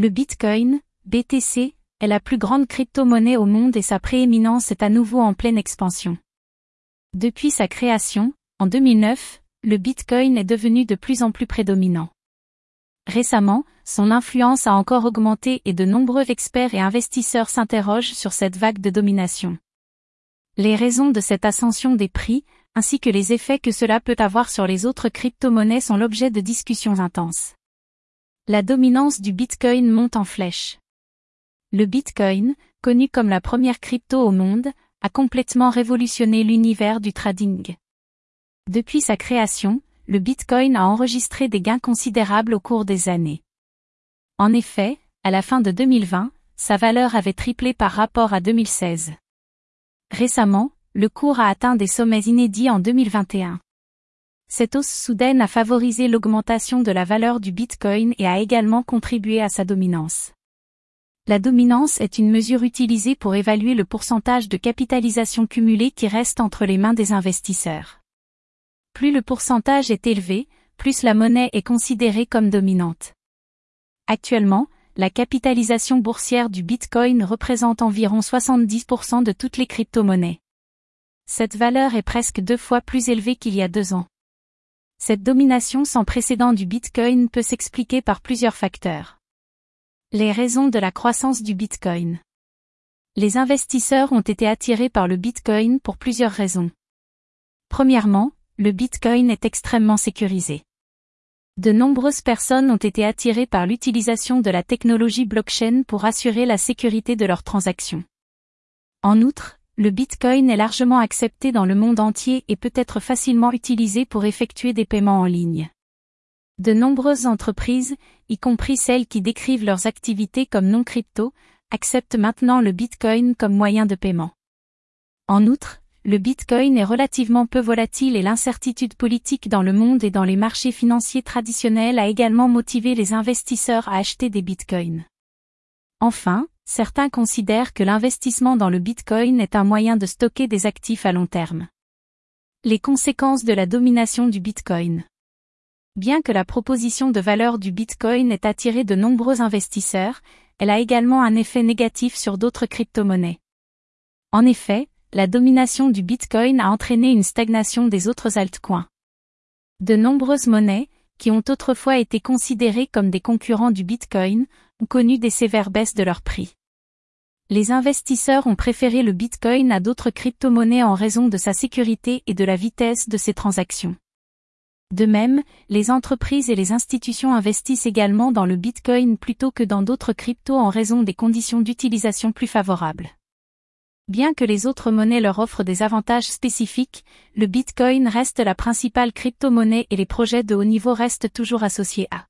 Le Bitcoin, BTC, est la plus grande crypto-monnaie au monde et sa prééminence est à nouveau en pleine expansion. Depuis sa création, en 2009, le Bitcoin est devenu de plus en plus prédominant. Récemment, son influence a encore augmenté et de nombreux experts et investisseurs s'interrogent sur cette vague de domination. Les raisons de cette ascension des prix, ainsi que les effets que cela peut avoir sur les autres crypto-monnaies sont l'objet de discussions intenses. La dominance du Bitcoin monte en flèche. Le Bitcoin, connu comme la première crypto au monde, a complètement révolutionné l'univers du trading. Depuis sa création, le Bitcoin a enregistré des gains considérables au cours des années. En effet, à la fin de 2020, sa valeur avait triplé par rapport à 2016. Récemment, le cours a atteint des sommets inédits en 2021. Cette hausse soudaine a favorisé l'augmentation de la valeur du Bitcoin et a également contribué à sa dominance. La dominance est une mesure utilisée pour évaluer le pourcentage de capitalisation cumulée qui reste entre les mains des investisseurs. Plus le pourcentage est élevé, plus la monnaie est considérée comme dominante. Actuellement, la capitalisation boursière du Bitcoin représente environ 70% de toutes les crypto-monnaies. Cette valeur est presque deux fois plus élevée qu'il y a deux ans. Cette domination sans précédent du Bitcoin peut s'expliquer par plusieurs facteurs. Les raisons de la croissance du Bitcoin. Les investisseurs ont été attirés par le Bitcoin pour plusieurs raisons. Premièrement, le Bitcoin est extrêmement sécurisé. De nombreuses personnes ont été attirées par l'utilisation de la technologie blockchain pour assurer la sécurité de leurs transactions. En outre, le Bitcoin est largement accepté dans le monde entier et peut être facilement utilisé pour effectuer des paiements en ligne. De nombreuses entreprises, y compris celles qui décrivent leurs activités comme non crypto, acceptent maintenant le Bitcoin comme moyen de paiement. En outre, le Bitcoin est relativement peu volatile et l'incertitude politique dans le monde et dans les marchés financiers traditionnels a également motivé les investisseurs à acheter des Bitcoins. Enfin, certains considèrent que l'investissement dans le Bitcoin est un moyen de stocker des actifs à long terme. Les conséquences de la domination du Bitcoin. Bien que la proposition de valeur du Bitcoin ait attiré de nombreux investisseurs, elle a également un effet négatif sur d'autres crypto-monnaies. En effet, la domination du Bitcoin a entraîné une stagnation des autres altcoins. De nombreuses monnaies, qui ont autrefois été considérées comme des concurrents du Bitcoin, ont connu des sévères baisses de leur prix. Les investisseurs ont préféré le Bitcoin à d'autres crypto-monnaies en raison de sa sécurité et de la vitesse de ses transactions. De même, les entreprises et les institutions investissent également dans le Bitcoin plutôt que dans d'autres cryptos en raison des conditions d'utilisation plus favorables. Bien que les autres monnaies leur offrent des avantages spécifiques, le Bitcoin reste la principale crypto-monnaie et les projets de haut niveau restent toujours associés à